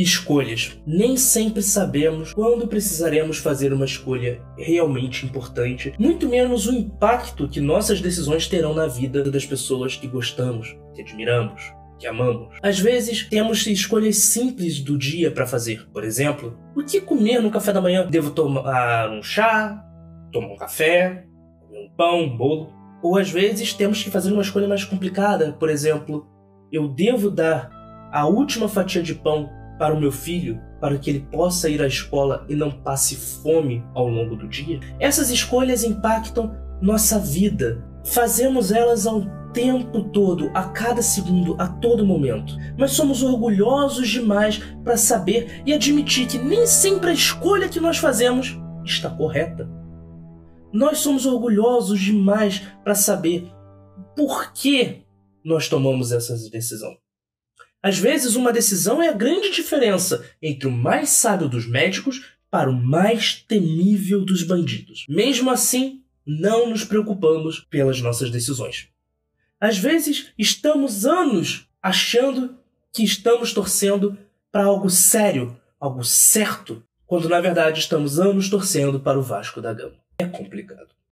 Escolhas. Nem sempre sabemos quando precisaremos fazer uma escolha realmente importante, muito menos o impacto que nossas decisões terão na vida das pessoas que gostamos, que admiramos, que amamos. Às vezes, temos escolhas simples do dia para fazer. Por exemplo, o que comer no café da manhã? Devo tomar um chá, tomar um café, comer um pão, um bolo? Ou às vezes temos que fazer uma escolha mais complicada. Por exemplo, eu devo dar a última fatia de pão para o meu filho para que ele possa ir à escola e não passe fome ao longo do dia? Essas escolhas impactam nossa vida. Fazemos elas ao tempo todo, a cada segundo, a todo momento. Mas somos orgulhosos demais para saber e admitir que nem sempre a escolha que nós fazemos está correta. Nós somos orgulhosos demais para saber por que nós tomamos essa decisão. Às vezes, uma decisão é a grande diferença entre o mais sábio dos médicos para o mais temível dos bandidos. Mesmo assim, não nos preocupamos pelas nossas decisões. Às vezes, estamos anos achando que estamos torcendo para algo sério, algo certo, quando na verdade estamos anos torcendo para o Vasco da Gama. É complicado.